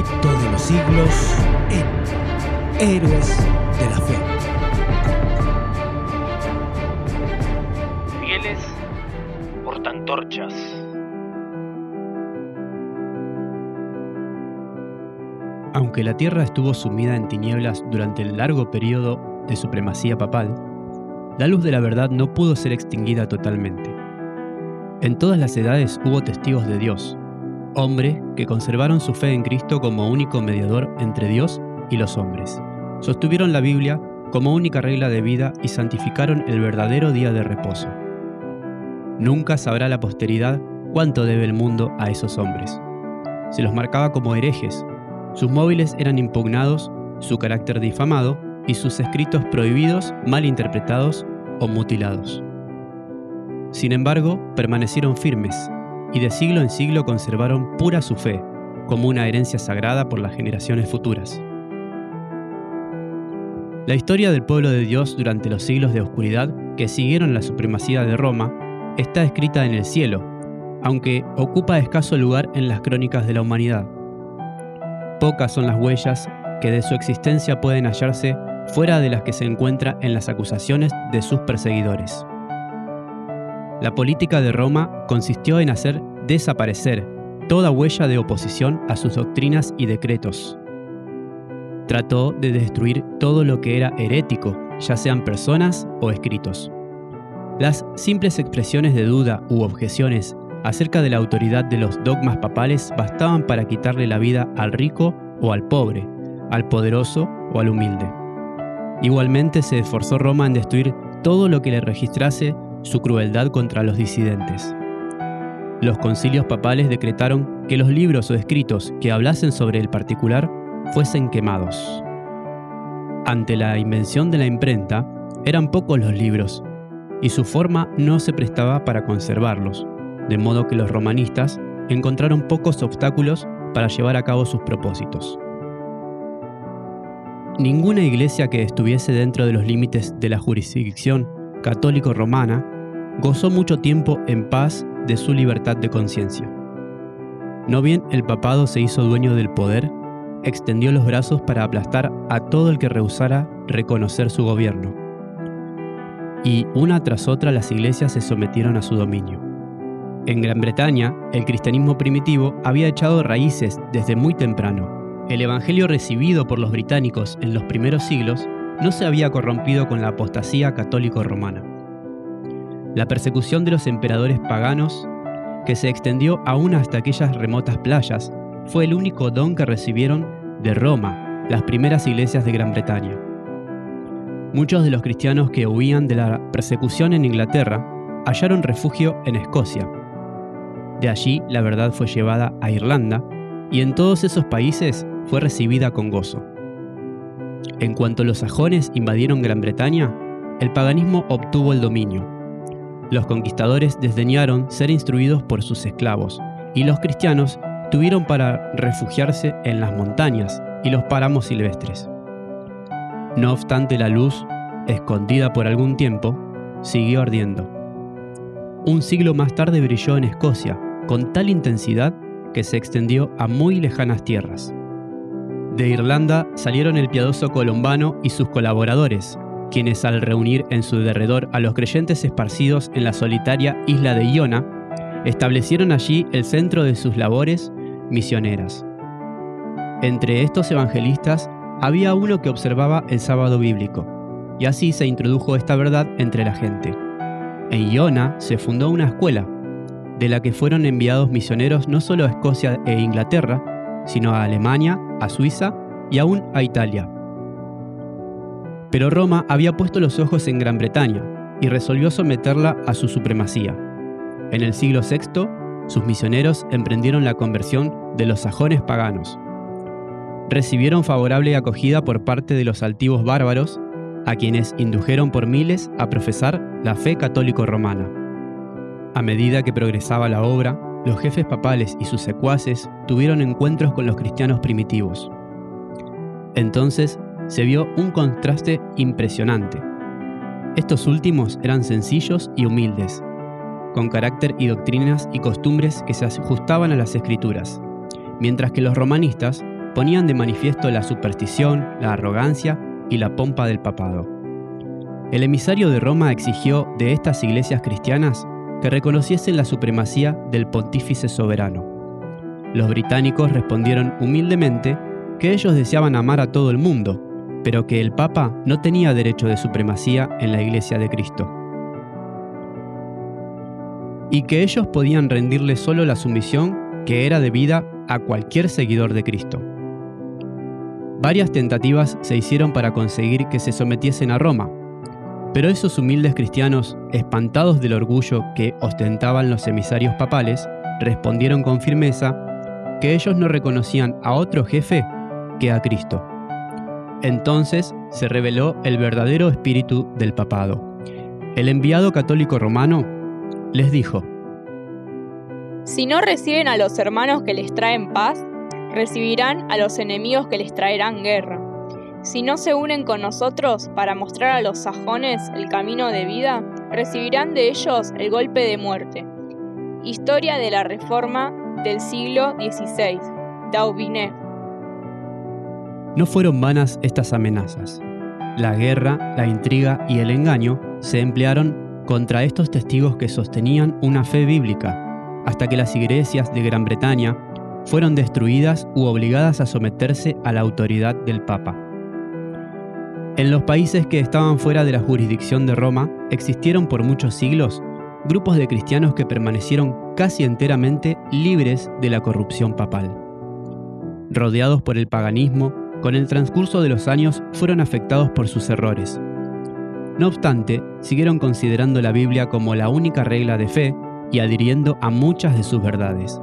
conflicto de los siglos en Héroes de la Fe. Fieles portantorchas. Aunque la Tierra estuvo sumida en tinieblas durante el largo periodo de supremacía papal, la luz de la verdad no pudo ser extinguida totalmente. En todas las edades hubo testigos de Dios, hombres que conservaron su fe en Cristo como único mediador entre Dios y los hombres. Sostuvieron la Biblia como única regla de vida y santificaron el verdadero día de reposo. Nunca sabrá la posteridad cuánto debe el mundo a esos hombres. Se los marcaba como herejes, sus móviles eran impugnados, su carácter difamado y sus escritos prohibidos, mal interpretados o mutilados. Sin embargo, permanecieron firmes y de siglo en siglo conservaron pura su fe, como una herencia sagrada por las generaciones futuras. La historia del pueblo de Dios durante los siglos de oscuridad que siguieron la supremacía de Roma está escrita en el cielo, aunque ocupa escaso lugar en las crónicas de la humanidad. Pocas son las huellas que de su existencia pueden hallarse fuera de las que se encuentra en las acusaciones de sus perseguidores. La política de Roma consistió en hacer desaparecer toda huella de oposición a sus doctrinas y decretos. Trató de destruir todo lo que era herético, ya sean personas o escritos. Las simples expresiones de duda u objeciones acerca de la autoridad de los dogmas papales bastaban para quitarle la vida al rico o al pobre, al poderoso o al humilde. Igualmente se esforzó Roma en destruir todo lo que le registrase su crueldad contra los disidentes. Los concilios papales decretaron que los libros o escritos que hablasen sobre el particular fuesen quemados. Ante la invención de la imprenta, eran pocos los libros, y su forma no se prestaba para conservarlos, de modo que los romanistas encontraron pocos obstáculos para llevar a cabo sus propósitos. Ninguna iglesia que estuviese dentro de los límites de la jurisdicción católico-romana gozó mucho tiempo en paz de su libertad de conciencia. No bien el papado se hizo dueño del poder, extendió los brazos para aplastar a todo el que rehusara reconocer su gobierno. Y una tras otra las iglesias se sometieron a su dominio. En Gran Bretaña, el cristianismo primitivo había echado raíces desde muy temprano. El evangelio recibido por los británicos en los primeros siglos no se había corrompido con la apostasía católico-romana. La persecución de los emperadores paganos, que se extendió aún hasta aquellas remotas playas, fue el único don que recibieron de Roma las primeras iglesias de Gran Bretaña. Muchos de los cristianos que huían de la persecución en Inglaterra hallaron refugio en Escocia. De allí la verdad fue llevada a Irlanda y en todos esos países fue recibida con gozo. En cuanto los sajones invadieron Gran Bretaña, el paganismo obtuvo el dominio. Los conquistadores desdeñaron ser instruidos por sus esclavos, y los cristianos tuvieron para refugiarse en las montañas y los páramos silvestres. No obstante, la luz, escondida por algún tiempo, siguió ardiendo. Un siglo más tarde brilló en Escocia, con tal intensidad que se extendió a muy lejanas tierras. De Irlanda salieron el piadoso Colombano y sus colaboradores, quienes al reunir en su derredor a los creyentes esparcidos en la solitaria isla de Iona, establecieron allí el centro de sus labores misioneras. Entre estos evangelistas había uno que observaba el sábado bíblico, y así se introdujo esta verdad entre la gente. En Iona se fundó una escuela, de la que fueron enviados misioneros no solo a Escocia e Inglaterra, sino a Alemania, a Suiza y aún a Italia. Pero Roma había puesto los ojos en Gran Bretaña y resolvió someterla a su supremacía. En el siglo VI, sus misioneros emprendieron la conversión de los sajones paganos. Recibieron favorable acogida por parte de los altivos bárbaros, a quienes indujeron por miles a profesar la fe católico romana. A medida que progresaba la obra, los jefes papales y sus secuaces tuvieron encuentros con los cristianos primitivos. Entonces se vio un contraste impresionante. Estos últimos eran sencillos y humildes, con carácter y doctrinas y costumbres que se ajustaban a las escrituras, mientras que los romanistas ponían de manifiesto la superstición, la arrogancia y la pompa del papado. El emisario de Roma exigió de estas iglesias cristianas que reconociesen la supremacía del pontífice soberano. Los británicos respondieron humildemente que ellos deseaban amar a todo el mundo, pero que el Papa no tenía derecho de supremacía en la Iglesia de Cristo. Y que ellos podían rendirle solo la sumisión que era debida a cualquier seguidor de Cristo. Varias tentativas se hicieron para conseguir que se sometiesen a Roma, pero esos humildes cristianos, espantados del orgullo que ostentaban los emisarios papales, respondieron con firmeza que ellos no reconocían a otro jefe que a Cristo. Entonces se reveló el verdadero espíritu del papado. El enviado católico romano les dijo, Si no reciben a los hermanos que les traen paz, recibirán a los enemigos que les traerán guerra. Si no se unen con nosotros para mostrar a los sajones el camino de vida, recibirán de ellos el golpe de muerte. Historia de la Reforma del siglo XVI. Daubinet. No fueron vanas estas amenazas. La guerra, la intriga y el engaño se emplearon contra estos testigos que sostenían una fe bíblica, hasta que las iglesias de Gran Bretaña fueron destruidas u obligadas a someterse a la autoridad del Papa. En los países que estaban fuera de la jurisdicción de Roma existieron por muchos siglos grupos de cristianos que permanecieron casi enteramente libres de la corrupción papal. Rodeados por el paganismo, con el transcurso de los años fueron afectados por sus errores. No obstante, siguieron considerando la Biblia como la única regla de fe y adhiriendo a muchas de sus verdades.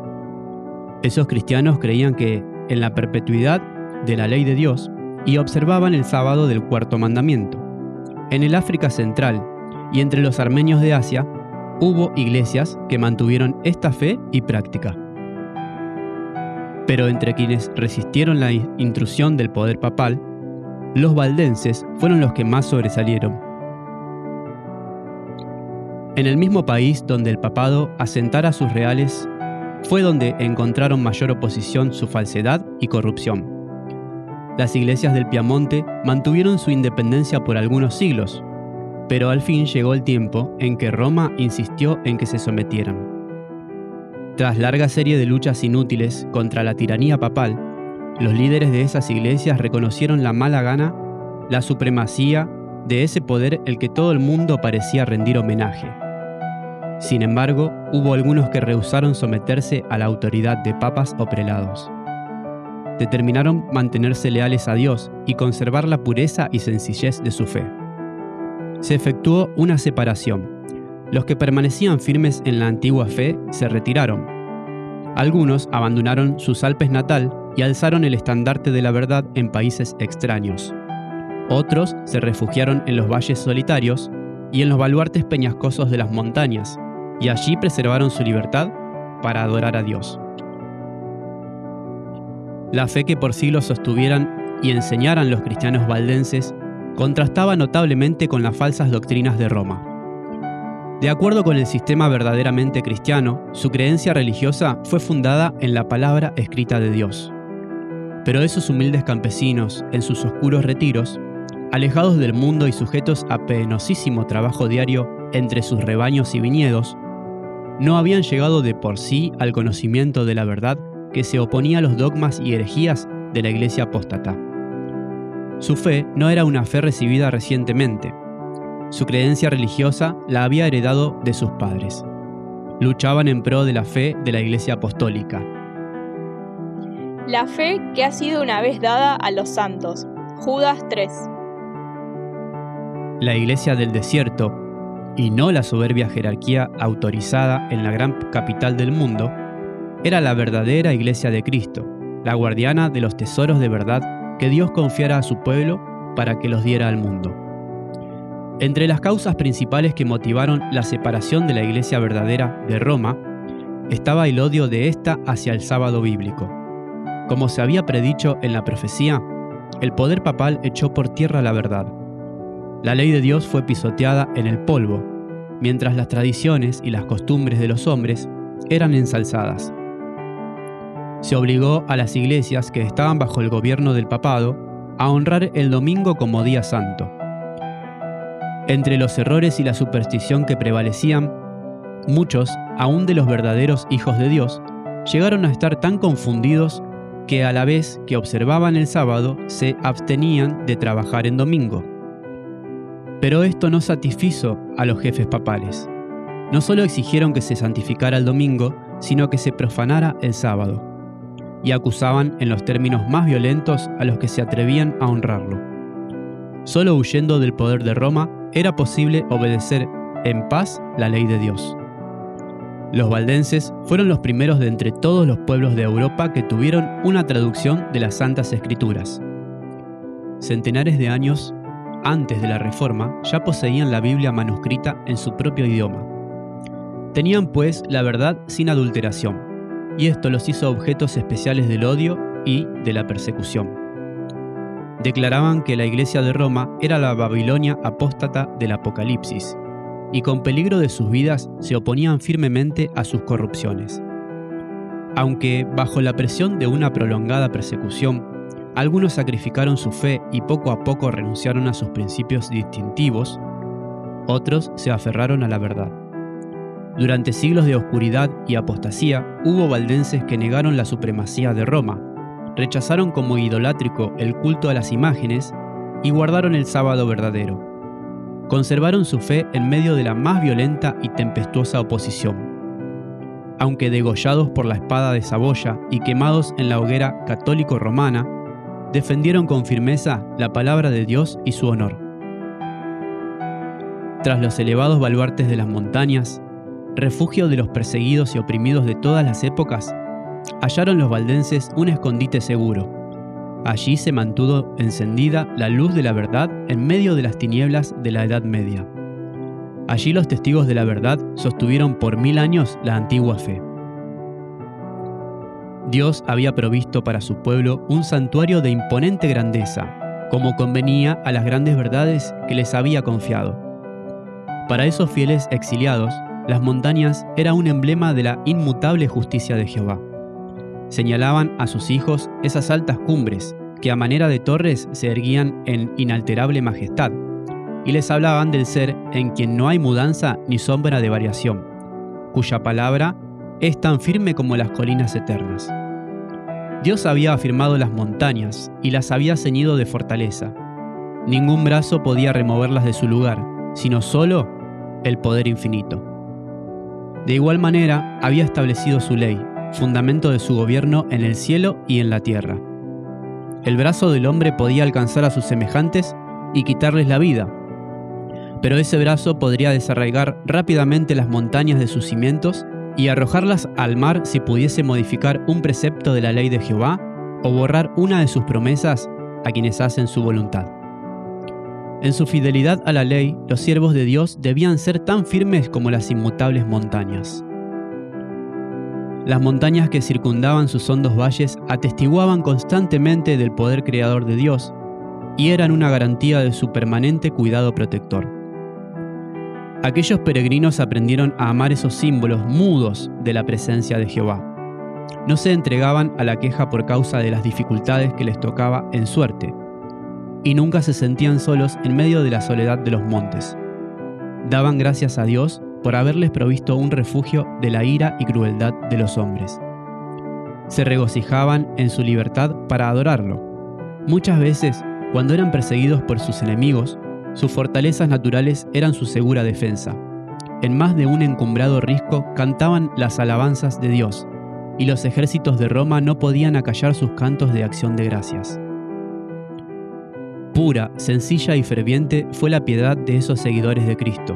Esos cristianos creían que, en la perpetuidad de la ley de Dios, y observaban el sábado del cuarto mandamiento. En el África Central y entre los armenios de Asia, hubo iglesias que mantuvieron esta fe y práctica. Pero entre quienes resistieron la intrusión del poder papal, los valdenses fueron los que más sobresalieron. En el mismo país donde el papado asentara sus reales, fue donde encontraron mayor oposición su falsedad y corrupción. Las iglesias del Piamonte mantuvieron su independencia por algunos siglos, pero al fin llegó el tiempo en que Roma insistió en que se sometieran. Tras larga serie de luchas inútiles contra la tiranía papal, los líderes de esas iglesias reconocieron la mala gana, la supremacía de ese poder el que todo el mundo parecía rendir homenaje. Sin embargo, hubo algunos que rehusaron someterse a la autoridad de papas o prelados. Determinaron mantenerse leales a Dios y conservar la pureza y sencillez de su fe. Se efectuó una separación, los que permanecían firmes en la antigua fe se retiraron. Algunos abandonaron sus Alpes natal y alzaron el estandarte de la verdad en países extraños. Otros se refugiaron en los valles solitarios y en los baluartes peñascosos de las montañas, y allí preservaron su libertad para adorar a Dios. La fe que por siglos sostuvieran y enseñaran los cristianos valdenses contrastaba notablemente con las falsas doctrinas de Roma. De acuerdo con el sistema verdaderamente cristiano, su creencia religiosa fue fundada en la palabra escrita de Dios. Pero esos humildes campesinos, en sus oscuros retiros, alejados del mundo y sujetos a penosísimo trabajo diario entre sus rebaños y viñedos, no habían llegado de por sí al conocimiento de la verdad que se oponía a los dogmas y herejías de la iglesia apóstata. Su fe no era una fe recibida recientemente, su creencia religiosa la había heredado de sus padres. Luchaban en pro de la fe de la Iglesia Apostólica. La fe que ha sido una vez dada a los santos. Judas 3. La Iglesia del desierto, y no la soberbia jerarquía autorizada en la gran capital del mundo, era la verdadera Iglesia de Cristo, la guardiana de los tesoros de verdad que Dios confiara a su pueblo para que los diera al mundo. Entre las causas principales que motivaron la separación de la Iglesia verdadera de Roma estaba el odio de ésta hacia el sábado bíblico. Como se había predicho en la profecía, el poder papal echó por tierra la verdad. La ley de Dios fue pisoteada en el polvo, mientras las tradiciones y las costumbres de los hombres eran ensalzadas. se obligó a las iglesias que estaban bajo el gobierno del papado a honrar el domingo como día santo. Entre los errores y la superstición que prevalecían, muchos, aún de los verdaderos hijos de Dios, llegaron a estar tan confundidos que a la vez que observaban el sábado se abstenían de trabajar en domingo. Pero esto no satisfizo a los jefes papales. No solo exigieron que se santificara el domingo, sino que se profanara el sábado, y acusaban en los términos más violentos a los que se atrevían a honrarlo. Solo huyendo del poder de Roma era posible obedecer en paz la ley de Dios. Los valdenses fueron los primeros de entre todos los pueblos de Europa que tuvieron una traducción de las Santas Escrituras. Centenares de años antes de la Reforma ya poseían la Biblia manuscrita en su propio idioma. Tenían pues la verdad sin adulteración, y esto los hizo objetos especiales del odio y de la persecución. Declaraban que la Iglesia de Roma era la Babilonia apóstata del Apocalipsis, y con peligro de sus vidas se oponían firmemente a sus corrupciones. Aunque, bajo la presión de una prolongada persecución, algunos sacrificaron su fe y poco a poco renunciaron a sus principios distintivos, otros se aferraron a la verdad. Durante siglos de oscuridad y apostasía, hubo valdenses que negaron la supremacía de Roma, rechazaron como idolátrico el culto a las imágenes y guardaron el sábado verdadero. Conservaron su fe en medio de la más violenta y tempestuosa oposición. Aunque degollados por la espada de Saboya y quemados en la hoguera católico-romana, defendieron con firmeza la palabra de Dios y su honor. Tras los elevados baluartes de las montañas, refugio de los perseguidos y oprimidos de todas las épocas, hallaron los valdenses un escondite seguro. Allí se mantuvo encendida la luz de la verdad en medio de las tinieblas de la Edad Media. Allí los testigos de la verdad sostuvieron por mil años la antigua fe. Dios había provisto para su pueblo un santuario de imponente grandeza, como convenía a las grandes verdades que les había confiado. Para esos fieles exiliados, las montañas era un emblema de la inmutable justicia de Jehová. Señalaban a sus hijos esas altas cumbres que a manera de torres se erguían en inalterable majestad, y les hablaban del ser en quien no hay mudanza ni sombra de variación, cuya palabra es tan firme como las colinas eternas. Dios había afirmado las montañas y las había ceñido de fortaleza. Ningún brazo podía removerlas de su lugar, sino solo el poder infinito. De igual manera, había establecido su ley, fundamento de su gobierno en el cielo y en la tierra. El brazo del hombre podía alcanzar a sus semejantes y quitarles la vida, pero ese brazo podría desarraigar rápidamente las montañas de sus cimientos y arrojarlas al mar si pudiese modificar un precepto de la ley de Jehová o borrar una de sus promesas a quienes hacen su voluntad. En su fidelidad a la ley, los siervos de Dios debían ser tan firmes como las inmutables montañas. Las montañas que circundaban sus hondos valles atestiguaban constantemente del poder creador de Dios y eran una garantía de su permanente cuidado protector. Aquellos peregrinos aprendieron a amar esos símbolos mudos de la presencia de Jehová. No se entregaban a la queja por causa de las dificultades que les tocaba en suerte, y nunca se sentían solos en medio de la soledad de los montes. Daban gracias a Dios por haberles provisto un refugio de la ira y crueldad de los hombres. Se regocijaban en su libertad para adorarlo. Muchas veces, cuando eran perseguidos por sus enemigos, sus fortalezas naturales eran su segura defensa. En más de un encumbrado risco cantaban las alabanzas de Dios, y los ejércitos de Roma no podían acallar sus cantos de acción de gracias. Pura, sencilla y ferviente fue la piedad de esos seguidores de Cristo.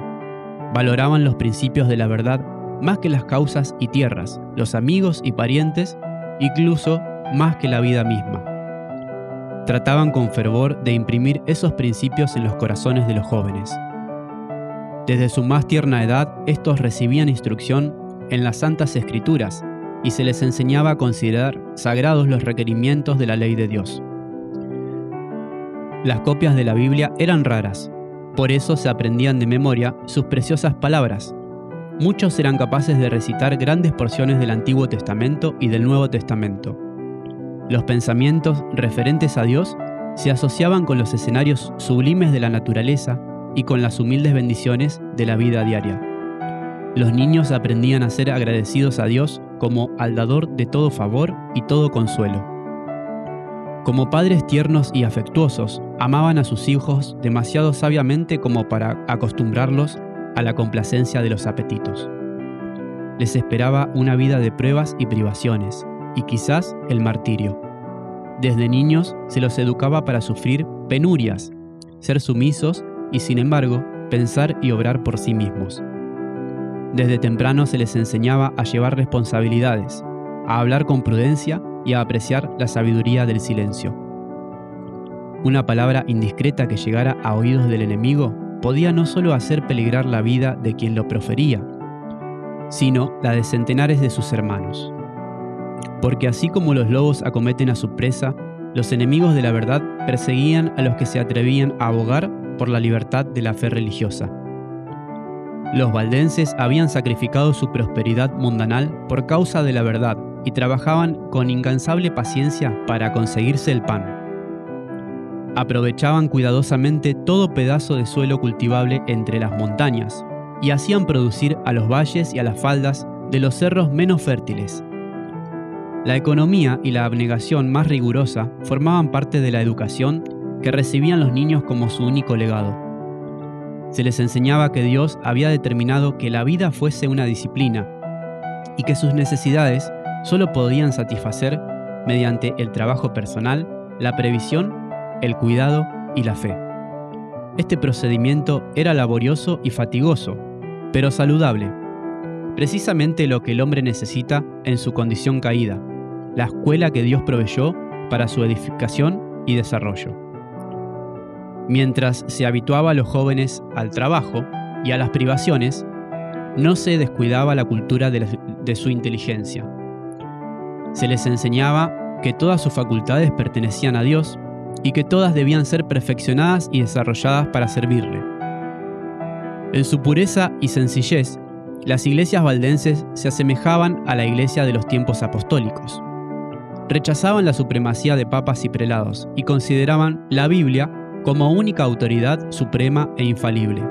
Valoraban los principios de la verdad más que las causas y tierras, los amigos y parientes, incluso más que la vida misma trataban con fervor de imprimir esos principios en los corazones de los jóvenes. Desde su más tierna edad, estos recibían instrucción en las santas escrituras y se les enseñaba a considerar sagrados los requerimientos de la ley de Dios. Las copias de la Biblia eran raras, por eso se aprendían de memoria sus preciosas palabras, muchos eran capaces de recitar grandes porciones del Antiguo Testamento y del Nuevo Testamento. Los pensamientos referentes a Dios se asociaban con los escenarios sublimes de la naturaleza y con las humildes bendiciones de la vida diaria. Los niños aprendían a ser agradecidos a Dios como al dador de todo favor y todo consuelo. Como padres tiernos y afectuosos, amaban a sus hijos demasiado sabiamente como para acostumbrarlos a la complacencia de los apetitos. Les esperaba una vida de pruebas y privaciones, y quizás el martirio. Desde niños se los educaba para sufrir penurias, ser sumisos y sin embargo pensar y obrar por sí mismos. Desde temprano se les enseñaba a llevar responsabilidades, a hablar con prudencia y a apreciar la sabiduría del silencio. Una palabra indiscreta que llegara a oídos del enemigo podía no solo hacer peligrar la vida de quien lo profería, sino la de centenares de sus hermanos. Porque así como los lobos acometen a su presa, los enemigos de la verdad perseguían a los que se atrevían a abogar por la libertad de la fe religiosa. Los valdenses habían sacrificado su prosperidad mundanal por causa de la verdad y trabajaban con incansable paciencia para conseguirse el pan. Aprovechaban cuidadosamente todo pedazo de suelo cultivable entre las montañas y hacían producir a los valles y a las faldas de los cerros menos fértiles. La economía y la abnegación más rigurosa formaban parte de la educación que recibían los niños como su único legado. Se les enseñaba que Dios había determinado que la vida fuese una disciplina y que sus necesidades solo podían satisfacer mediante el trabajo personal, la previsión, el cuidado y la fe. Este procedimiento era laborioso y fatigoso, pero saludable, precisamente lo que el hombre necesita en su condición caída, la escuela que Dios proveyó para su edificación y desarrollo. Mientras se habituaba los jóvenes al trabajo y a las privaciones, no se descuidaba la cultura de su inteligencia, se les enseñaba que todas sus facultades pertenecían a Dios y que todas debían ser perfeccionadas y desarrolladas para servirle. En su pureza y sencillez, las iglesias valdenses se asemejaban a la iglesia de los tiempos apostólicos. Rechazaban la supremacía de papas y prelados y consideraban la Biblia como única autoridad suprema e infalible.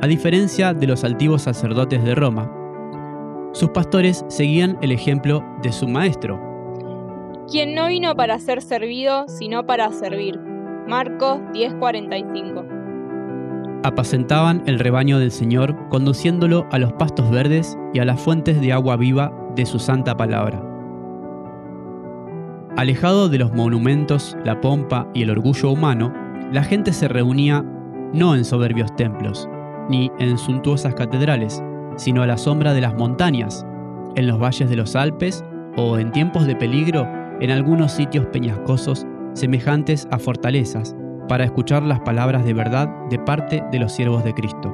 A diferencia de los altivos sacerdotes de Roma, sus pastores seguían el ejemplo de su maestro. Quien no vino para ser servido, sino para servir. Marcos 10:45. Apacentaban el rebaño del Señor, conduciéndolo a los pastos verdes y a las fuentes de agua viva de su santa palabra. Alejado de los monumentos, la pompa y el orgullo humano, la gente se reunía no en soberbios templos, ni en suntuosas catedrales, sino a la sombra de las montañas, en los valles de los Alpes o en tiempos de peligro en algunos sitios peñascosos semejantes a fortalezas, para escuchar las palabras de verdad de parte de los siervos de Cristo.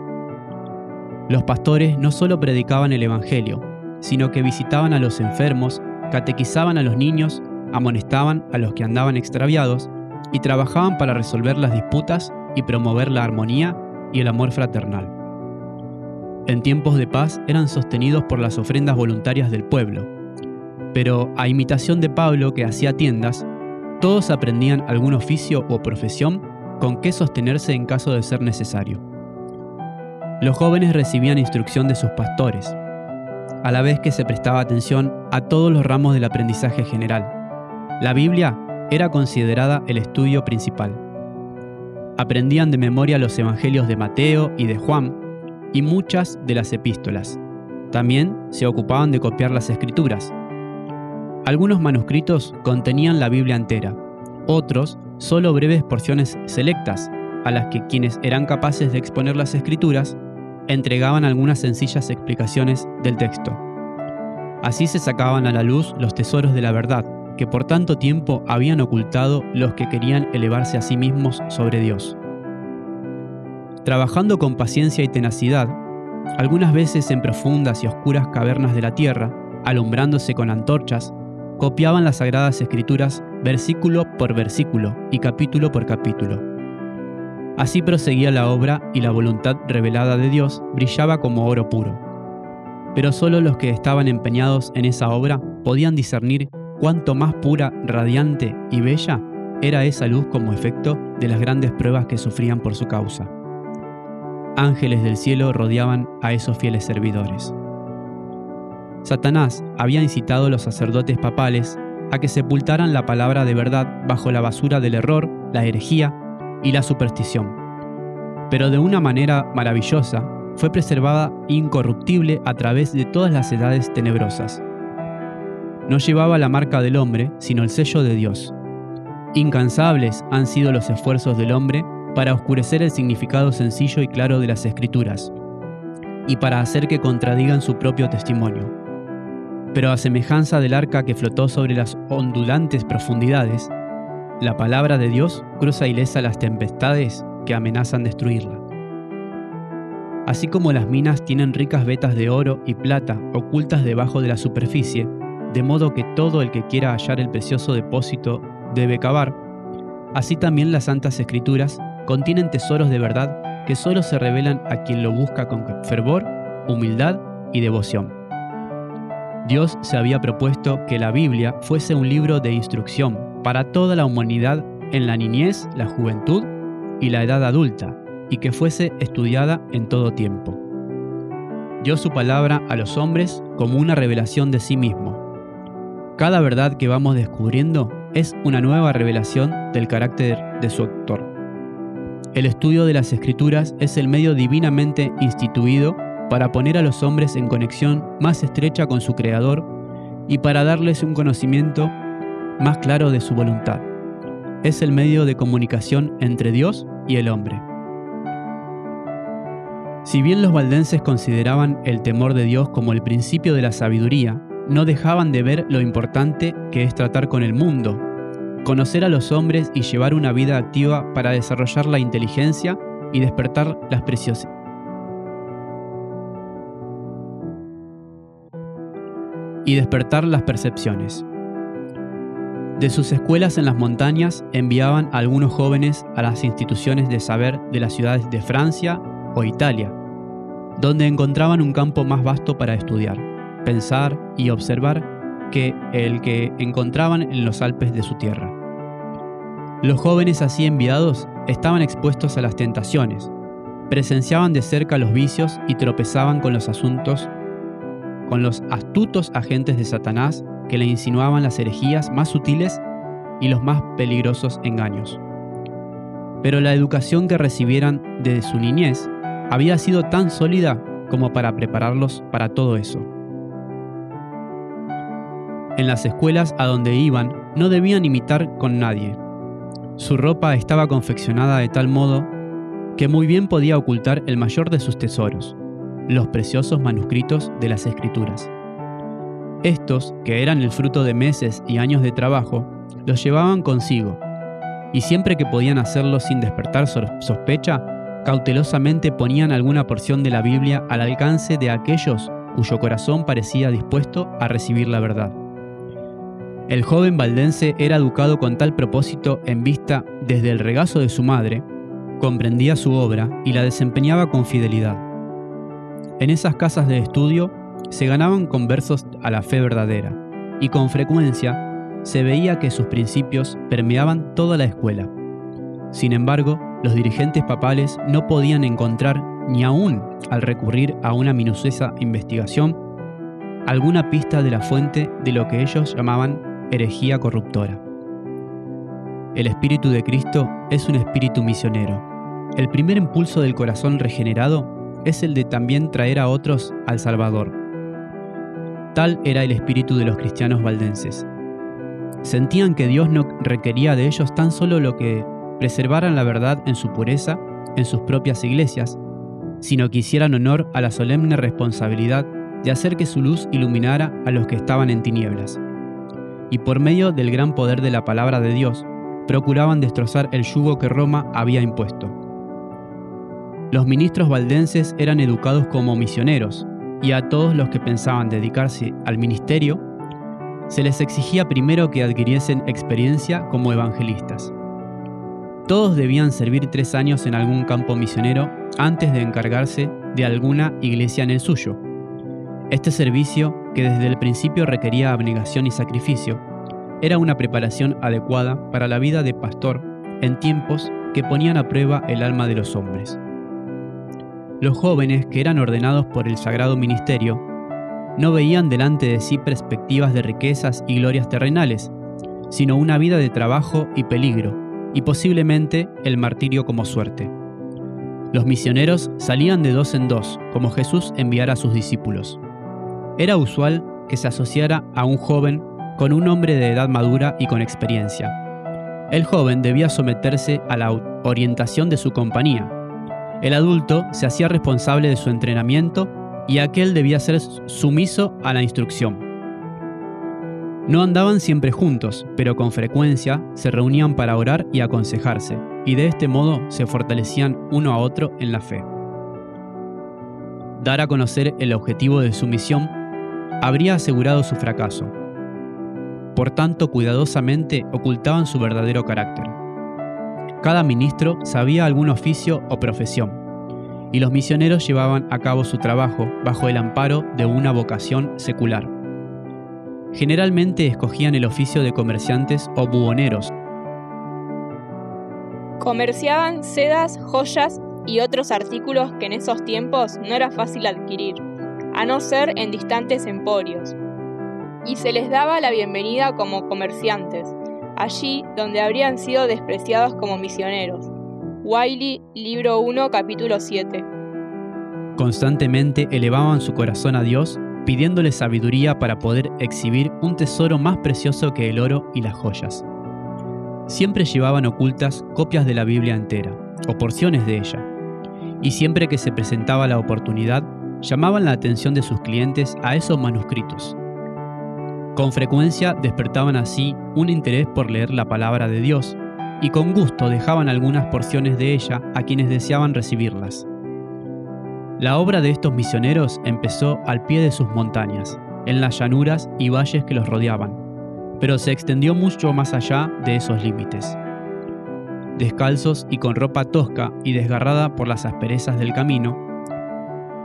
Los pastores no solo predicaban el Evangelio, sino que visitaban a los enfermos, catequizaban a los niños, amonestaban a los que andaban extraviados y trabajaban para resolver las disputas y promover la armonía y el amor fraternal en tiempos de paz eran sostenidos por las ofrendas voluntarias del pueblo. Pero, a imitación de Pablo que hacía tiendas, todos aprendían algún oficio o profesión con que sostenerse en caso de ser necesario. Los jóvenes recibían instrucción de sus pastores, a la vez que se prestaba atención a todos los ramos del aprendizaje general. La Biblia era considerada el estudio principal. Aprendían de memoria los evangelios de Mateo y de Juan, y muchas de las epístolas. También se ocupaban de copiar las escrituras. Algunos manuscritos contenían la Biblia entera, otros solo breves porciones selectas, a las que quienes eran capaces de exponer las escrituras entregaban algunas sencillas explicaciones del texto. Así se sacaban a la luz los tesoros de la verdad, que por tanto tiempo habían ocultado los que querían elevarse a sí mismos sobre Dios. Trabajando con paciencia y tenacidad, algunas veces en profundas y oscuras cavernas de la tierra, alumbrándose con antorchas, copiaban las sagradas escrituras versículo por versículo y capítulo por capítulo. Así proseguía la obra y la voluntad revelada de Dios brillaba como oro puro. pero solo los que estaban empeñados en esa obra podían discernir cuánto más pura, radiante y bella era esa luz como efecto de las grandes pruebas que sufrían por su causa. Ángeles del cielo rodeaban a esos fieles servidores. Satanás había incitado a los sacerdotes papales a que sepultaran la palabra de verdad bajo la basura del error, la herejía y la superstición. Pero de una manera maravillosa, fue preservada incorruptible a través de todas las edades tenebrosas. No llevaba la marca del hombre, sino el sello de Dios. Incansables han sido los esfuerzos del hombre para oscurecer el significado sencillo y claro de las escrituras, y para hacer que contradigan su propio testimonio. Pero a semejanza del arca que flotó sobre las ondulantes profundidades, la palabra de Dios cruza ilesa las tempestades que amenazan destruirla. Así como las minas tienen ricas vetas de oro y plata ocultas debajo de la superficie, de modo que todo el que quiera hallar el precioso depósito debe cavar, así también las santas escrituras contienen tesoros de verdad que solo se revelan a quien lo busca con fervor, humildad y devoción. Dios se había propuesto que la Biblia fuese un libro de instrucción para toda la humanidad en la niñez, la juventud y la edad adulta, y que fuese estudiada en todo tiempo. Dio su palabra a los hombres como una revelación de sí mismo. Cada verdad que vamos descubriendo es una nueva revelación del carácter de su autor. El estudio de las escrituras es el medio divinamente instituido para poner a los hombres en conexión más estrecha con su Creador y para darles un conocimiento más claro de su voluntad. Es el medio de comunicación entre Dios y el hombre. Si bien los valdenses consideraban el temor de Dios como el principio de la sabiduría, no dejaban de ver lo importante que es tratar con el mundo, conocer a los hombres y llevar una vida activa para desarrollar la inteligencia y despertar las preciosas y despertar las percepciones. De sus escuelas en las montañas enviaban a algunos jóvenes a las instituciones de saber de las ciudades de Francia o Italia, donde encontraban un campo más vasto para estudiar, pensar y observar que el que encontraban en los Alpes de su tierra. Los jóvenes así enviados estaban expuestos a las tentaciones, presenciaban de cerca los vicios y tropezaban con los asuntos con los astutos agentes de Satanás que le insinuaban las herejías más sutiles y los más peligrosos engaños. Pero la educación que recibieran desde su niñez había sido tan sólida como para prepararlos para todo eso. En las escuelas a donde iban no debían imitar con nadie. Su ropa estaba confeccionada de tal modo que muy bien podía ocultar el mayor de sus tesoros, los preciosos manuscritos de las escrituras. Estos, que eran el fruto de meses y años de trabajo, los llevaban consigo, y siempre que podían hacerlo sin despertar sospecha, cautelosamente ponían alguna porción de la Biblia al alcance de aquellos cuyo corazón parecía dispuesto a recibir la verdad. El joven valdense era educado con tal propósito en vista desde el regazo de su madre, comprendía su obra y la desempeñaba con fidelidad. En esas casas de estudio se ganaban conversos a la fe verdadera y con frecuencia se veía que sus principios permeaban toda la escuela. Sin embargo, los dirigentes papales no podían encontrar, ni aún al recurrir a una minuciosa investigación, alguna pista de la fuente de lo que ellos llamaban herejía corruptora. El Espíritu de Cristo es un espíritu misionero. El primer impulso del corazón regenerado es el de también traer a otros al Salvador. Tal era el espíritu de los cristianos valdenses. Sentían que Dios no requería de ellos tan solo lo que preservaran la verdad en su pureza en sus propias iglesias, sino que hicieran honor a la solemne responsabilidad de hacer que su luz iluminara a los que estaban en tinieblas. Y por medio del gran poder de la palabra de Dios, procuraban destrozar el yugo que Roma había impuesto. Los ministros valdenses eran educados como misioneros y a todos los que pensaban dedicarse al ministerio se les exigía primero que adquiriesen experiencia como evangelistas. Todos debían servir tres años en algún campo misionero antes de encargarse de alguna iglesia en el suyo. Este servicio, que desde el principio requería abnegación y sacrificio, era una preparación adecuada para la vida de pastor en tiempos que ponían a prueba el alma de los hombres. Los jóvenes que eran ordenados por el sagrado ministerio no veían delante de sí perspectivas de riquezas y glorias terrenales, sino una vida de trabajo y peligro, y posiblemente el martirio como suerte. Los misioneros salían de dos en dos, como Jesús enviara a sus discípulos. Era usual que se asociara a un joven con un hombre de edad madura y con experiencia. El joven debía someterse a la orientación de su compañía. El adulto se hacía responsable de su entrenamiento y aquel debía ser sumiso a la instrucción. No andaban siempre juntos, pero con frecuencia se reunían para orar y aconsejarse, y de este modo se fortalecían uno a otro en la fe. Dar a conocer el objetivo de su misión habría asegurado su fracaso. Por tanto, cuidadosamente ocultaban su verdadero carácter. Cada ministro sabía algún oficio o profesión, y los misioneros llevaban a cabo su trabajo bajo el amparo de una vocación secular. Generalmente escogían el oficio de comerciantes o buhoneros. Comerciaban sedas, joyas y otros artículos que en esos tiempos no era fácil adquirir, a no ser en distantes emporios. Y se les daba la bienvenida como comerciantes, allí donde habrían sido despreciados como misioneros. Wiley, libro 1, capítulo 7. Constantemente elevaban su corazón a Dios, pidiéndole sabiduría para poder exhibir un tesoro más precioso que el oro y las joyas. Siempre llevaban ocultas copias de la Biblia entera, o porciones de ella, y siempre que se presentaba la oportunidad, llamaban la atención de sus clientes a esos manuscritos. Con frecuencia despertaban así un interés por leer la palabra de Dios, y con gusto dejaban algunas porciones de ella a quienes deseaban recibirlas. La obra de estos misioneros empezó al pie de sus montañas, en las llanuras y valles que los rodeaban, pero se extendió mucho más allá de esos límites. Descalzos y con ropa tosca y desgarrada por las asperezas del camino,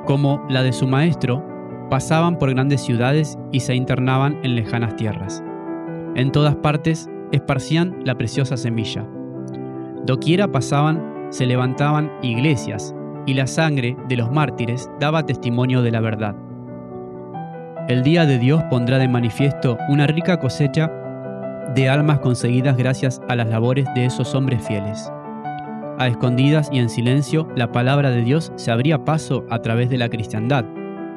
como la de su maestro, pasaban por grandes ciudades y se internaban en lejanas tierras. En todas partes esparcían la preciosa semilla. Doquiera pasaban, se levantaban iglesias, y la sangre de los mártires daba testimonio de la verdad. El día de Dios pondrá de manifiesto una rica cosecha de almas conseguidas gracias a las labores de esos hombres fieles. A escondidas y en silencio, la palabra de Dios se abría paso a través de la cristiandad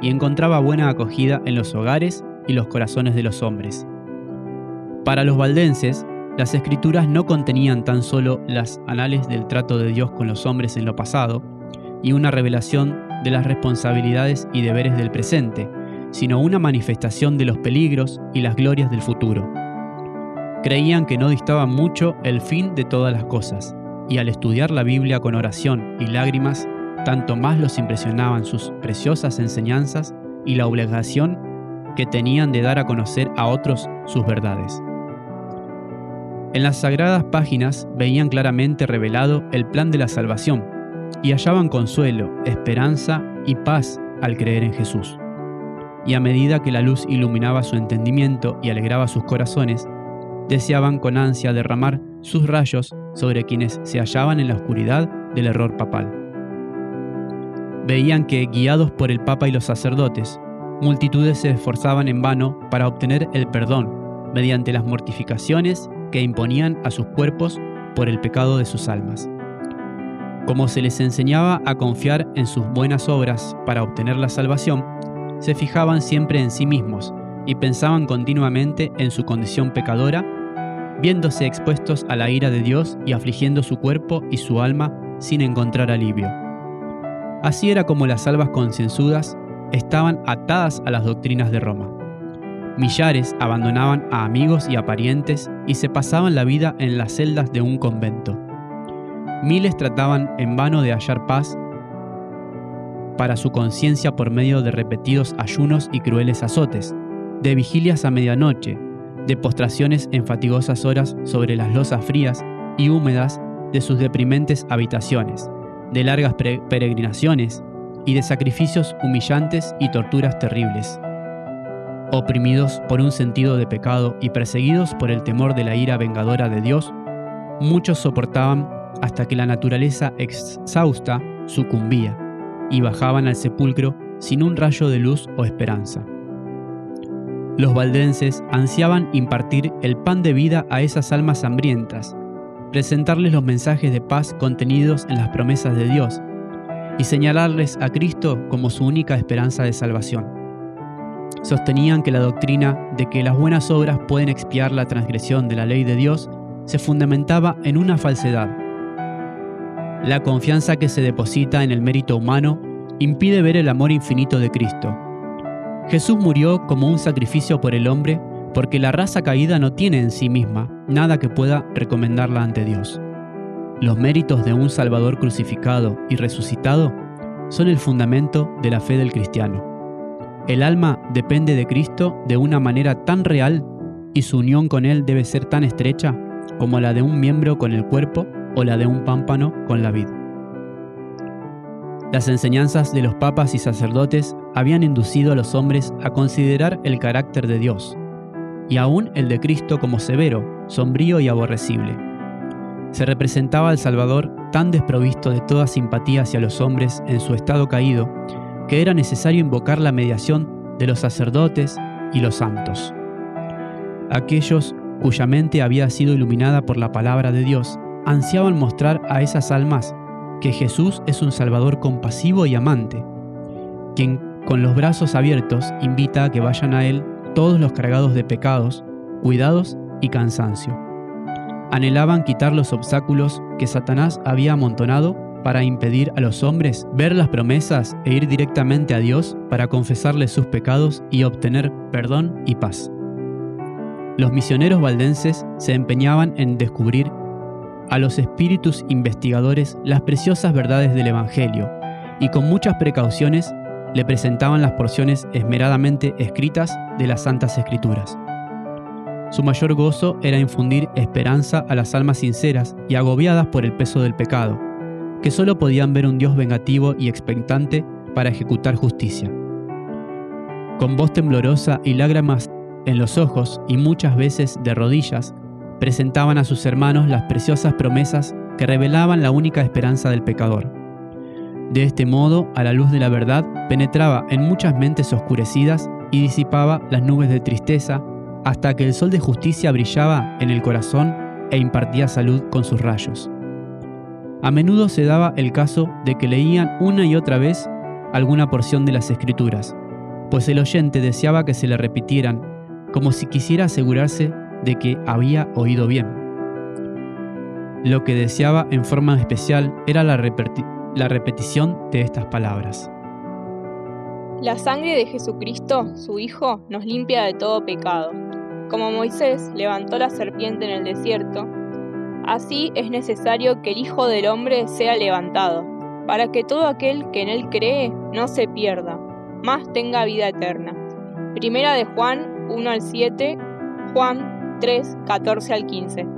y encontraba buena acogida en los hogares y los corazones de los hombres. Para los valdenses, las escrituras no contenían tan solo las anales del trato de Dios con los hombres en lo pasado y una revelación de las responsabilidades y deberes del presente, sino una manifestación de los peligros y las glorias del futuro. Creían que no distaba mucho el fin de todas las cosas, y al estudiar la Biblia con oración y lágrimas, tanto más los impresionaban sus preciosas enseñanzas y la obligación que tenían de dar a conocer a otros sus verdades. En las sagradas páginas veían claramente revelado el plan de la salvación y hallaban consuelo, esperanza y paz al creer en Jesús. Y a medida que la luz iluminaba su entendimiento y alegraba sus corazones, deseaban con ansia derramar sus rayos sobre quienes se hallaban en la oscuridad del error papal. Veían que, guiados por el Papa y los sacerdotes, multitudes se esforzaban en vano para obtener el perdón mediante las mortificaciones que imponían a sus cuerpos por el pecado de sus almas. Como se les enseñaba a confiar en sus buenas obras para obtener la salvación, se fijaban siempre en sí mismos y pensaban continuamente en su condición pecadora, viéndose expuestos a la ira de Dios y afligiendo su cuerpo y su alma sin encontrar alivio. Así era como las almas concienzudas estaban atadas a las doctrinas de Roma. Millares abandonaban a amigos y a parientes y se pasaban la vida en las celdas de un convento. Miles trataban en vano de hallar paz para su conciencia por medio de repetidos ayunos y crueles azotes, de vigilias a medianoche, de postraciones en fatigosas horas sobre las losas frías y húmedas de sus deprimentes habitaciones, de largas peregrinaciones y de sacrificios humillantes y torturas terribles. Oprimidos por un sentido de pecado y perseguidos por el temor de la ira vengadora de Dios, muchos soportaban hasta que la naturaleza exhausta sucumbía y bajaban al sepulcro sin un rayo de luz o esperanza. Los valdenses ansiaban impartir el pan de vida a esas almas hambrientas, presentarles los mensajes de paz contenidos en las promesas de Dios y señalarles a Cristo como su única esperanza de salvación. Sostenían que la doctrina de que las buenas obras pueden expiar la transgresión de la ley de Dios se fundamentaba en una falsedad. La confianza que se deposita en el mérito humano impide ver el amor infinito de Cristo. Jesús murió como un sacrificio por el hombre porque la raza caída no tiene en sí misma nada que pueda recomendarla ante Dios. Los méritos de un Salvador crucificado y resucitado son el fundamento de la fe del cristiano. El alma depende de Cristo de una manera tan real y su unión con Él debe ser tan estrecha como la de un miembro con el cuerpo o la de un pámpano con la vid. Las enseñanzas de los papas y sacerdotes habían inducido a los hombres a considerar el carácter de Dios, y aún el de Cristo como severo, sombrío y aborrecible. Se representaba al Salvador tan desprovisto de toda simpatía hacia los hombres en su estado caído, que era necesario invocar la mediación de los sacerdotes y los santos. Aquellos cuya mente había sido iluminada por la palabra de Dios, ansiaban mostrar a esas almas que Jesús es un Salvador compasivo y amante, quien con los brazos abiertos invita a que vayan a Él todos los cargados de pecados, cuidados y cansancio. Anhelaban quitar los obstáculos que Satanás había amontonado para impedir a los hombres ver las promesas e ir directamente a Dios para confesarles sus pecados y obtener perdón y paz. Los misioneros valdenses se empeñaban en descubrir a los espíritus investigadores las preciosas verdades del Evangelio y con muchas precauciones le presentaban las porciones esmeradamente escritas de las Santas Escrituras. Su mayor gozo era infundir esperanza a las almas sinceras y agobiadas por el peso del pecado, que solo podían ver un Dios vengativo y expectante para ejecutar justicia. Con voz temblorosa y lágrimas en los ojos y muchas veces de rodillas, presentaban a sus hermanos las preciosas promesas que revelaban la única esperanza del pecador. De este modo, a la luz de la verdad, penetraba en muchas mentes oscurecidas y disipaba las nubes de tristeza hasta que el sol de justicia brillaba en el corazón e impartía salud con sus rayos. A menudo se daba el caso de que leían una y otra vez alguna porción de las escrituras, pues el oyente deseaba que se le repitieran, como si quisiera asegurarse de que había oído bien. Lo que deseaba en forma especial era la, la repetición de estas palabras. La sangre de Jesucristo, su Hijo, nos limpia de todo pecado. Como Moisés levantó la serpiente en el desierto, así es necesario que el Hijo del Hombre sea levantado, para que todo aquel que en él cree no se pierda, mas tenga vida eterna. Primera de Juan 1 al 7, Juan 3, 14 al 15.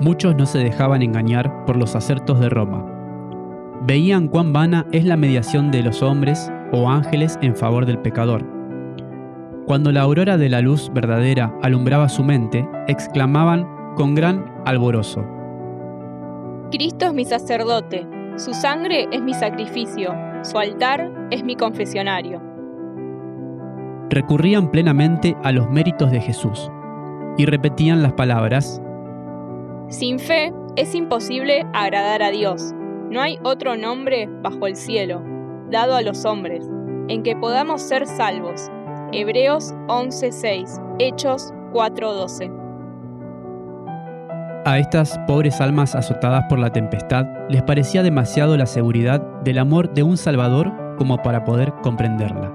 Muchos no se dejaban engañar por los acertos de Roma. Veían cuán vana es la mediación de los hombres o ángeles en favor del pecador. Cuando la aurora de la luz verdadera alumbraba su mente, exclamaban con gran alborozo. Cristo es mi sacerdote, su sangre es mi sacrificio, su altar es mi confesionario recurrían plenamente a los méritos de Jesús y repetían las palabras, Sin fe es imposible agradar a Dios. No hay otro nombre bajo el cielo, dado a los hombres, en que podamos ser salvos. Hebreos 11:6, Hechos 4:12. A estas pobres almas azotadas por la tempestad les parecía demasiado la seguridad del amor de un Salvador como para poder comprenderla.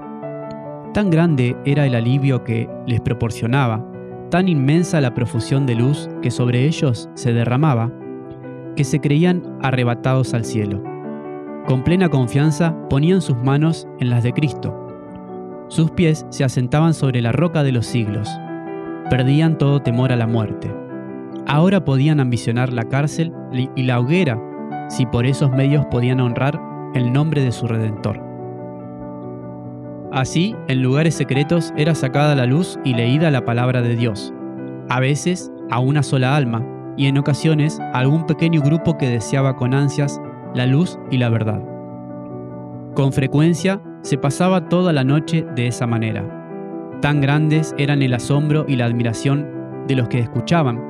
Tan grande era el alivio que les proporcionaba, tan inmensa la profusión de luz que sobre ellos se derramaba, que se creían arrebatados al cielo. Con plena confianza ponían sus manos en las de Cristo. Sus pies se asentaban sobre la roca de los siglos. Perdían todo temor a la muerte. Ahora podían ambicionar la cárcel y la hoguera si por esos medios podían honrar el nombre de su Redentor. Así, en lugares secretos era sacada la luz y leída la palabra de Dios, a veces a una sola alma, y en ocasiones a algún pequeño grupo que deseaba con ansias la luz y la verdad. Con frecuencia se pasaba toda la noche de esa manera. Tan grandes eran el asombro y la admiración de los que escuchaban,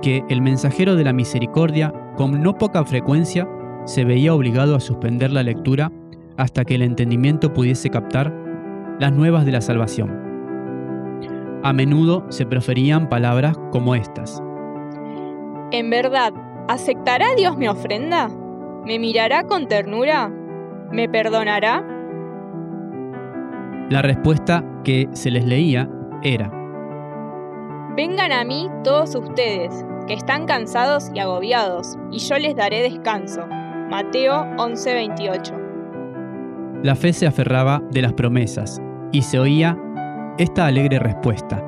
que el mensajero de la misericordia, con no poca frecuencia, se veía obligado a suspender la lectura hasta que el entendimiento pudiese captar las nuevas de la salvación. A menudo se proferían palabras como estas. En verdad, ¿aceptará Dios mi ofrenda? ¿Me mirará con ternura? ¿Me perdonará? La respuesta que se les leía era, Vengan a mí todos ustedes, que están cansados y agobiados, y yo les daré descanso. Mateo 11:28. La fe se aferraba de las promesas y se oía esta alegre respuesta.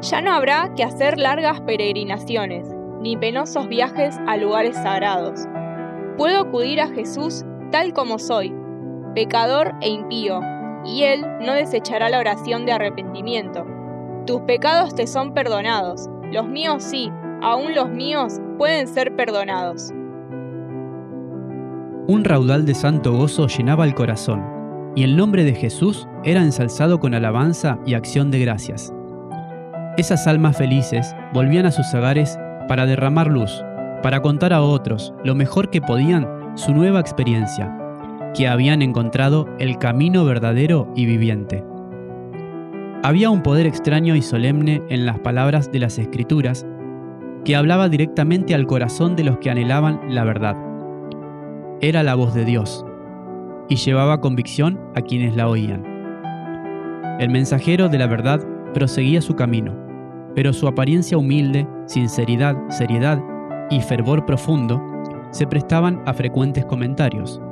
Ya no habrá que hacer largas peregrinaciones, ni penosos viajes a lugares sagrados. Puedo acudir a Jesús tal como soy, pecador e impío, y Él no desechará la oración de arrepentimiento. Tus pecados te son perdonados, los míos sí, aún los míos pueden ser perdonados. Un raudal de santo gozo llenaba el corazón, y el nombre de Jesús era ensalzado con alabanza y acción de gracias. Esas almas felices volvían a sus hogares para derramar luz, para contar a otros lo mejor que podían su nueva experiencia, que habían encontrado el camino verdadero y viviente. Había un poder extraño y solemne en las palabras de las escrituras que hablaba directamente al corazón de los que anhelaban la verdad. Era la voz de Dios y llevaba convicción a quienes la oían. El mensajero de la verdad proseguía su camino, pero su apariencia humilde, sinceridad, seriedad y fervor profundo se prestaban a frecuentes comentarios.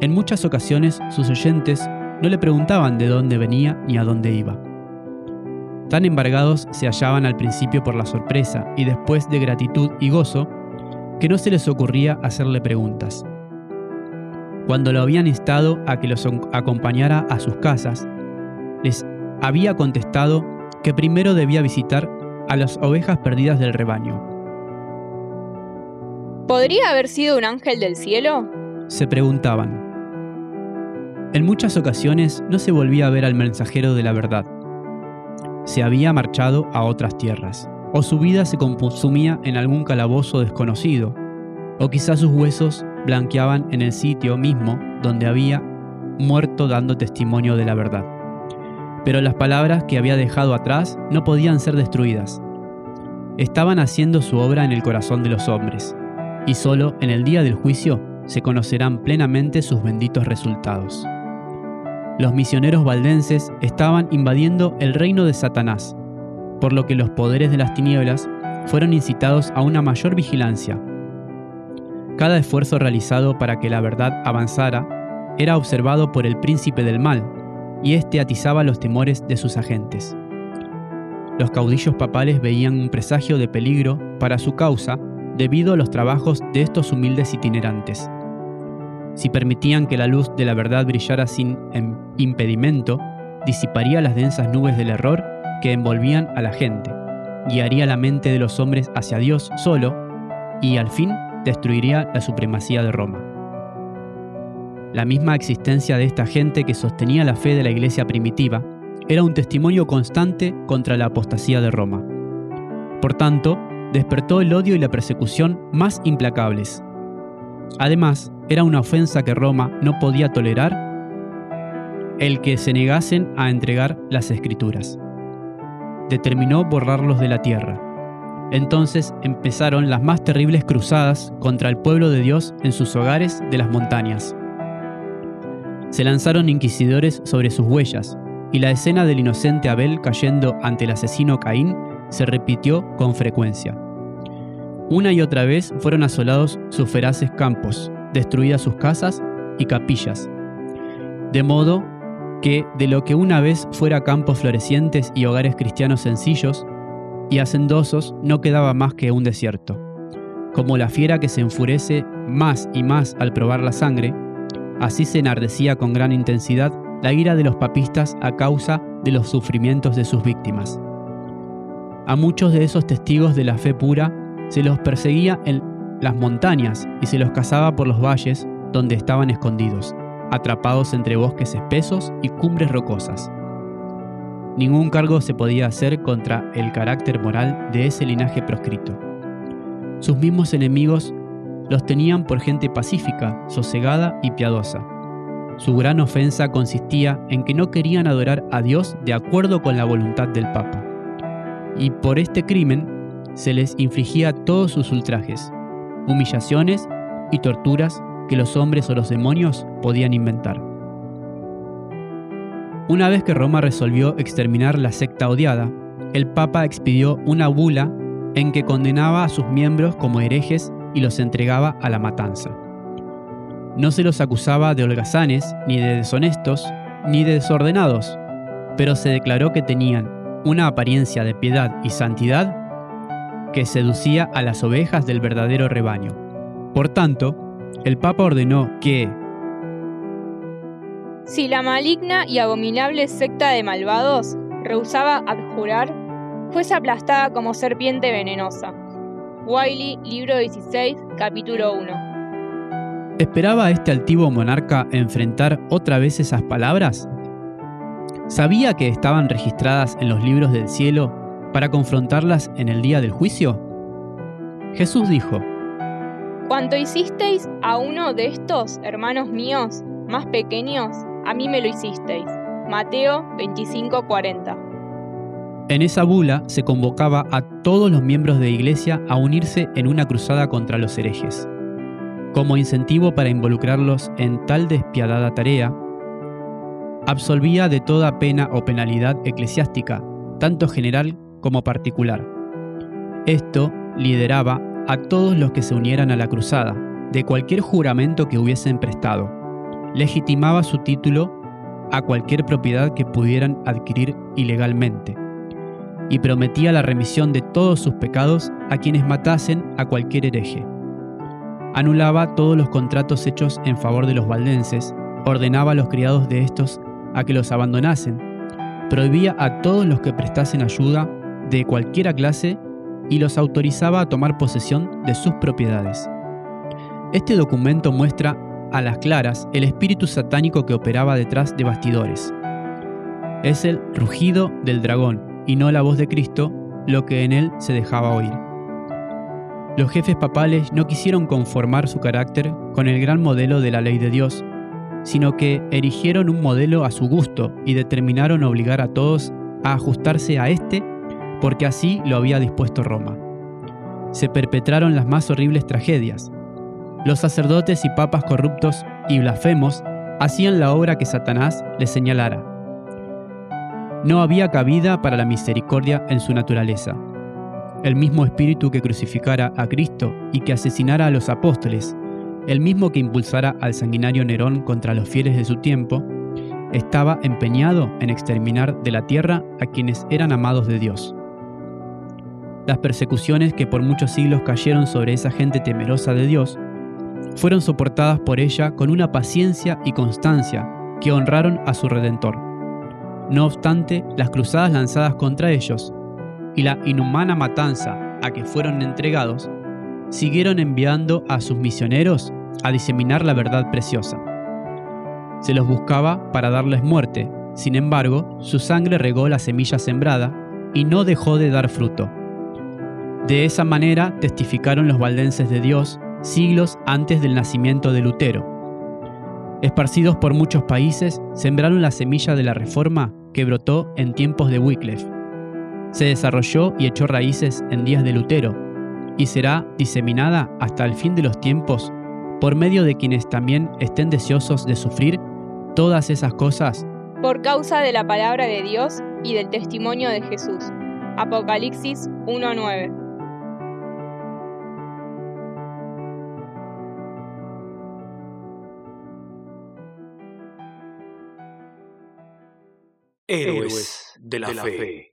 En muchas ocasiones sus oyentes no le preguntaban de dónde venía ni a dónde iba. Tan embargados se hallaban al principio por la sorpresa y después de gratitud y gozo, que no se les ocurría hacerle preguntas. Cuando lo habían instado a que los acompañara a sus casas, les había contestado que primero debía visitar a las ovejas perdidas del rebaño. ¿Podría haber sido un ángel del cielo? Se preguntaban. En muchas ocasiones no se volvía a ver al mensajero de la verdad. Se había marchado a otras tierras, o su vida se consumía en algún calabozo desconocido, o quizás sus huesos blanqueaban en el sitio mismo donde había muerto dando testimonio de la verdad. Pero las palabras que había dejado atrás no podían ser destruidas. Estaban haciendo su obra en el corazón de los hombres, y solo en el día del juicio se conocerán plenamente sus benditos resultados. Los misioneros valdenses estaban invadiendo el reino de Satanás, por lo que los poderes de las tinieblas fueron incitados a una mayor vigilancia. Cada esfuerzo realizado para que la verdad avanzara era observado por el príncipe del mal, y éste atizaba los temores de sus agentes. Los caudillos papales veían un presagio de peligro para su causa debido a los trabajos de estos humildes itinerantes. Si permitían que la luz de la verdad brillara sin em, impedimento, disiparía las densas nubes del error que envolvían a la gente, guiaría la mente de los hombres hacia Dios solo y al fin destruiría la supremacía de Roma. La misma existencia de esta gente que sostenía la fe de la iglesia primitiva era un testimonio constante contra la apostasía de Roma. Por tanto, despertó el odio y la persecución más implacables. Además, era una ofensa que Roma no podía tolerar el que se negasen a entregar las escrituras. Determinó borrarlos de la tierra. Entonces empezaron las más terribles cruzadas contra el pueblo de Dios en sus hogares de las montañas. Se lanzaron inquisidores sobre sus huellas, y la escena del inocente Abel cayendo ante el asesino Caín se repitió con frecuencia. Una y otra vez fueron asolados sus feraces campos, destruidas sus casas y capillas, de modo que de lo que una vez fuera campos florecientes y hogares cristianos sencillos y hacendosos no quedaba más que un desierto. Como la fiera que se enfurece más y más al probar la sangre, Así se enardecía con gran intensidad la ira de los papistas a causa de los sufrimientos de sus víctimas. A muchos de esos testigos de la fe pura se los perseguía en las montañas y se los cazaba por los valles donde estaban escondidos, atrapados entre bosques espesos y cumbres rocosas. Ningún cargo se podía hacer contra el carácter moral de ese linaje proscrito. Sus mismos enemigos los tenían por gente pacífica, sosegada y piadosa. Su gran ofensa consistía en que no querían adorar a Dios de acuerdo con la voluntad del Papa. Y por este crimen se les infligía todos sus ultrajes, humillaciones y torturas que los hombres o los demonios podían inventar. Una vez que Roma resolvió exterminar la secta odiada, el Papa expidió una bula en que condenaba a sus miembros como herejes y los entregaba a la matanza. No se los acusaba de holgazanes, ni de deshonestos, ni de desordenados, pero se declaró que tenían una apariencia de piedad y santidad que seducía a las ovejas del verdadero rebaño. Por tanto, el Papa ordenó que, si la maligna y abominable secta de malvados rehusaba abjurar, fuese aplastada como serpiente venenosa. Wiley, libro 16, capítulo 1. ¿Esperaba este altivo monarca enfrentar otra vez esas palabras? ¿Sabía que estaban registradas en los libros del cielo para confrontarlas en el día del juicio? Jesús dijo, Cuanto hicisteis a uno de estos hermanos míos más pequeños, a mí me lo hicisteis. Mateo 25:40. En esa bula se convocaba a todos los miembros de iglesia a unirse en una cruzada contra los herejes. Como incentivo para involucrarlos en tal despiadada tarea, absolvía de toda pena o penalidad eclesiástica, tanto general como particular. Esto lideraba a todos los que se unieran a la cruzada, de cualquier juramento que hubiesen prestado. Legitimaba su título a cualquier propiedad que pudieran adquirir ilegalmente, y prometía la remisión de todos sus pecados a quienes matasen a cualquier hereje. Anulaba todos los contratos hechos en favor de los valdenses, ordenaba a los criados de estos a que los abandonasen, prohibía a todos los que prestasen ayuda de cualquiera clase y los autorizaba a tomar posesión de sus propiedades. Este documento muestra a las claras el espíritu satánico que operaba detrás de bastidores. Es el rugido del dragón y no la voz de Cristo lo que en él se dejaba oír. Los jefes papales no quisieron conformar su carácter con el gran modelo de la ley de Dios, sino que erigieron un modelo a su gusto y determinaron obligar a todos a ajustarse a este porque así lo había dispuesto Roma. Se perpetraron las más horribles tragedias. Los sacerdotes y papas corruptos y blasfemos hacían la obra que Satanás les señalara. No había cabida para la misericordia en su naturaleza. El mismo espíritu que crucificara a Cristo y que asesinara a los apóstoles el mismo que impulsara al sanguinario Nerón contra los fieles de su tiempo, estaba empeñado en exterminar de la tierra a quienes eran amados de Dios. Las persecuciones que por muchos siglos cayeron sobre esa gente temerosa de Dios fueron soportadas por ella con una paciencia y constancia que honraron a su Redentor. No obstante, las cruzadas lanzadas contra ellos y la inhumana matanza a que fueron entregados siguieron enviando a sus misioneros a diseminar la verdad preciosa. Se los buscaba para darles muerte, sin embargo, su sangre regó la semilla sembrada y no dejó de dar fruto. De esa manera testificaron los valdenses de Dios siglos antes del nacimiento de Lutero. Esparcidos por muchos países, sembraron la semilla de la reforma que brotó en tiempos de Wycliffe. Se desarrolló y echó raíces en días de Lutero, y será diseminada hasta el fin de los tiempos por medio de quienes también estén deseosos de sufrir todas esas cosas por causa de la palabra de Dios y del testimonio de Jesús. Apocalipsis 1:9 Héroes de la, fe.